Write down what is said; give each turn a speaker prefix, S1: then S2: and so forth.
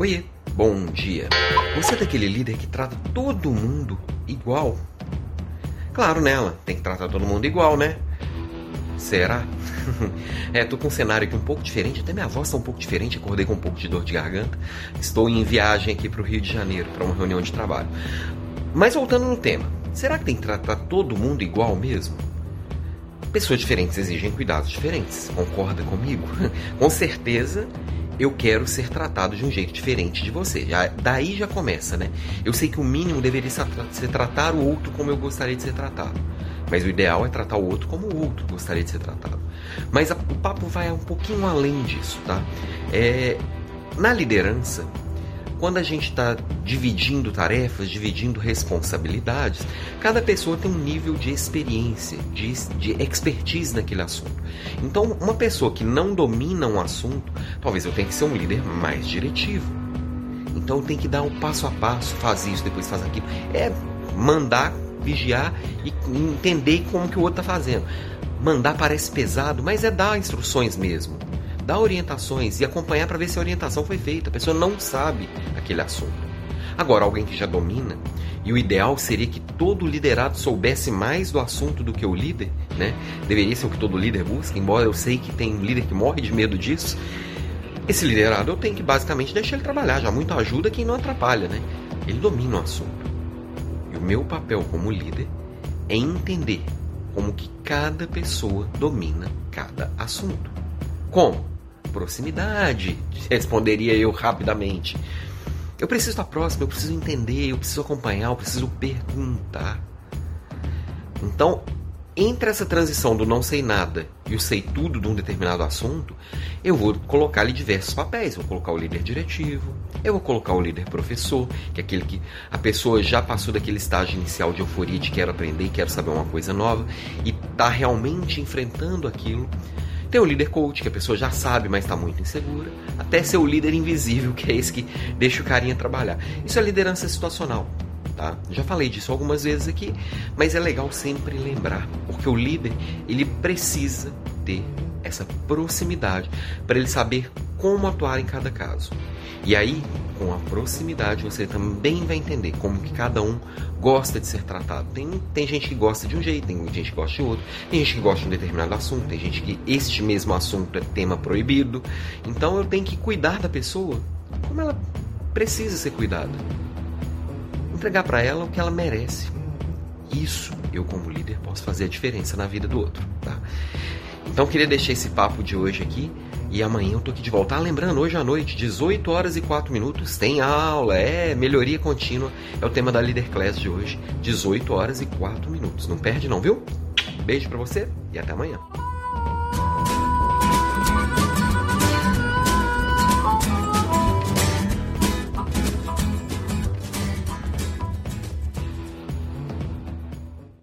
S1: Oiê, bom dia. Você é daquele líder que trata todo mundo igual? Claro, né, Alan? Tem que tratar todo mundo igual, né? Será? é, tô com um cenário aqui um pouco diferente, até minha voz tá um pouco diferente, acordei com um pouco de dor de garganta. Estou em viagem aqui para o Rio de Janeiro para uma reunião de trabalho. Mas voltando no tema, será que tem que tratar todo mundo igual mesmo? Pessoas diferentes exigem cuidados diferentes, concorda comigo? com certeza eu quero ser tratado de um jeito diferente de você. Já, daí já começa, né? Eu sei que o mínimo deveria ser, tratar o outro como eu gostaria de ser tratado. Mas o ideal é tratar o outro como o outro gostaria de ser tratado. Mas a, o papo vai um pouquinho além disso, tá? É, na liderança, quando a gente está dividindo tarefas, dividindo responsabilidades, cada pessoa tem um nível de experiência, de, de expertise naquele assunto. Então, uma pessoa que não domina um assunto, talvez eu tenha que ser um líder mais diretivo. Então, tem que dar um passo a passo, faz isso, depois faz aquilo. É mandar, vigiar e entender como que o outro está fazendo. Mandar parece pesado, mas é dar instruções mesmo dar orientações e acompanhar para ver se a orientação foi feita. A pessoa não sabe aquele assunto. Agora, alguém que já domina, e o ideal seria que todo liderado soubesse mais do assunto do que o líder, né? Deveria ser o que todo líder busca, embora eu sei que tem líder que morre de medo disso. Esse liderado eu tenho que basicamente deixar ele trabalhar, já muito ajuda quem não atrapalha, né? Ele domina o assunto. E o meu papel como líder é entender como que cada pessoa domina cada assunto. Como? proximidade, responderia eu rapidamente. Eu preciso estar próximo, eu preciso entender, eu preciso acompanhar, eu preciso perguntar. Então, entre essa transição do não sei nada e o sei tudo de um determinado assunto, eu vou colocar ali diversos papéis. Vou colocar o líder diretivo, eu vou colocar o líder professor, que é aquele que a pessoa já passou daquele estágio inicial de euforia de quero aprender, quero saber uma coisa nova e está realmente enfrentando aquilo. Tem o líder coach, que a pessoa já sabe, mas está muito insegura. Até ser o líder invisível, que é esse que deixa o carinha trabalhar. Isso é liderança situacional. Tá? Já falei disso algumas vezes aqui, mas é legal sempre lembrar, porque o líder ele precisa ter essa proximidade para ele saber como atuar em cada caso. E aí, com a proximidade, você também vai entender como que cada um gosta de ser tratado. Tem, tem gente que gosta de um jeito, tem gente que gosta de outro, tem gente que gosta de um determinado assunto, tem gente que este mesmo assunto é tema proibido. Então eu tenho que cuidar da pessoa como ela precisa ser cuidada. Entregar para ela o que ela merece. Isso eu, como líder, posso fazer a diferença na vida do outro. Tá? Então queria deixar esse papo de hoje aqui. E amanhã eu tô aqui de volta. Ah, lembrando, hoje à noite, 18 horas e 4 minutos, tem aula, é melhoria contínua. É o tema da Leader Class de hoje, 18 horas e 4 minutos. Não perde não, viu? Beijo para você e até amanhã.